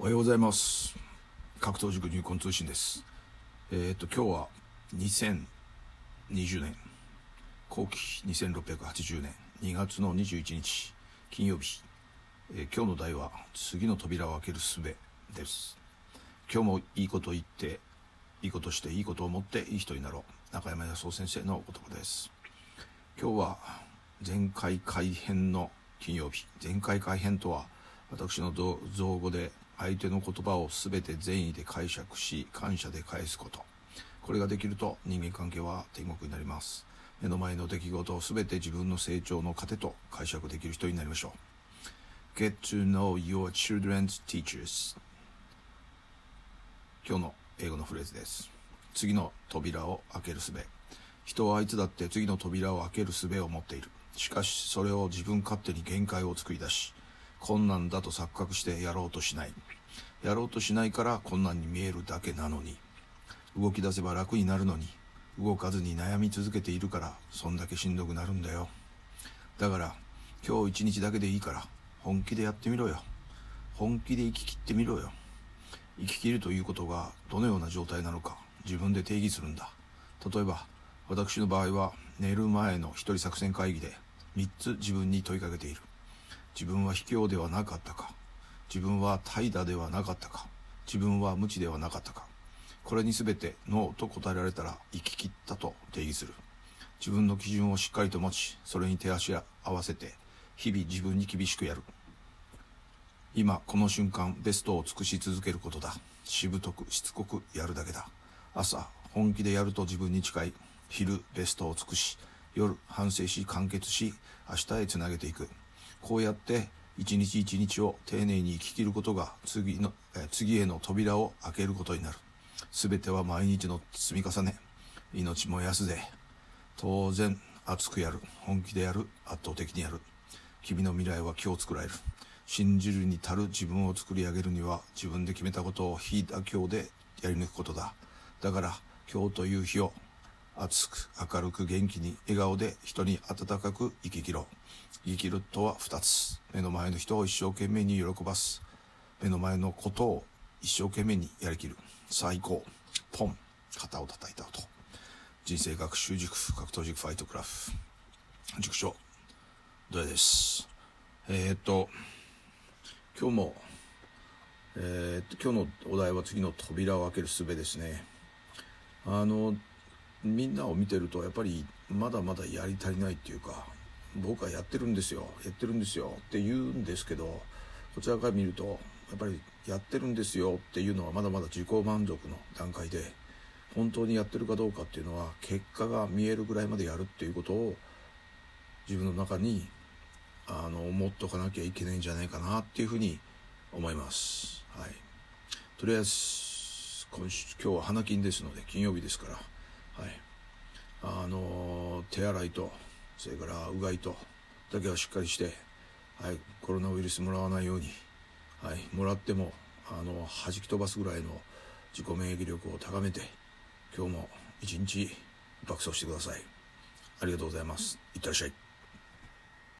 おはようございます。格闘塾入魂通信です。えー、と今日は2020年。後期2680年。2月の21日金曜日、えー、今日の題は次の扉を開ける術です。今日もいいこと言っていいことしていいことを思っていい人になろう。中山康夫先生のお言葉です。今日は前回改編の金曜日。前回改編とは私の造語で相手の言葉を全て善意で解釈し感謝で返すこと。これができると人間関係は天国になります。目の前の出来事を全て自分の成長の糧と解釈できる人になりましょう。Get to know your children's teachers. 今日の英語のフレーズです。次の扉を開ける術。人はいつだって次の扉を開ける術を持っている。しかしそれを自分勝手に限界を作り出し困難だと錯覚してやろうとしない。やろうとしないから困難に見えるだけなのに。動き出せば楽になるのに、動かずに悩み続けているから、そんだけしんどくなるんだよ。だから、今日一日だけでいいから、本気でやってみろよ。本気で生き切ってみろよ。生き切るということがどのような状態なのか自分で定義するんだ。例えば、私の場合は寝る前の一人作戦会議で3つ自分に問いかけている。自分は卑怯ではなかったか。自分は怠惰ではなかったか。自分は無知ではなかったか。これに全てノーと答えられたら生き切ったと定義する。自分の基準をしっかりと持ちそれに手足合わせて日々自分に厳しくやる。今この瞬間ベストを尽くし続けることだ。しぶとくしつこくやるだけだ。朝本気でやると自分に近い。昼ベストを尽くし。夜反省し完結し明日へつなげていく。こうやって一日一日を丁寧に生き切ることが次のえ次への扉を開けることになる。全ては毎日の積み重ね。命燃やすぜ。当然熱くやる。本気でやる。圧倒的にやる。君の未来は今日作られる。信じるに足る。自分を作り上げるには自分で決めたことを非妥協でやり抜くことだ。だから今日という日を熱く明るく元気に笑顔で人に温かく生き切ろう。生きるとは二つ。目の前の人を一生懸命に喜ばす。目の前のことを一生懸命にやりきる。最高。ポン。肩を叩いた音。人生学習塾格闘塾ファイトクラフ塾長。どれです？えー、っと今日もえー、っと今日のお題は次の扉を開ける術ですね。あのみんなを見てるとやっぱりまだまだやり足りないっていうか僕はやってるんですよやってるんですよって言うんですけどこちらから見るとやっぱりやってるんですよっていうのはまだまだ自己満足の段階で本当にやってるかどうかっていうのは結果が見えるぐらいまでやるっていうことを自分の中にあの持っとかなきゃいけないんじゃないかなっていうふうに思います。はい、とりあえず今週今日は花金ですので金曜日ですから、あの手洗いとそれからうがいとだけはしっかりして、はい、コロナウイルスもらわないように、はい、もらってもあの弾き飛ばすぐらいの自己免疫力を高めて今日も一日爆走してください。ありがとうございます。いってらっしゃい。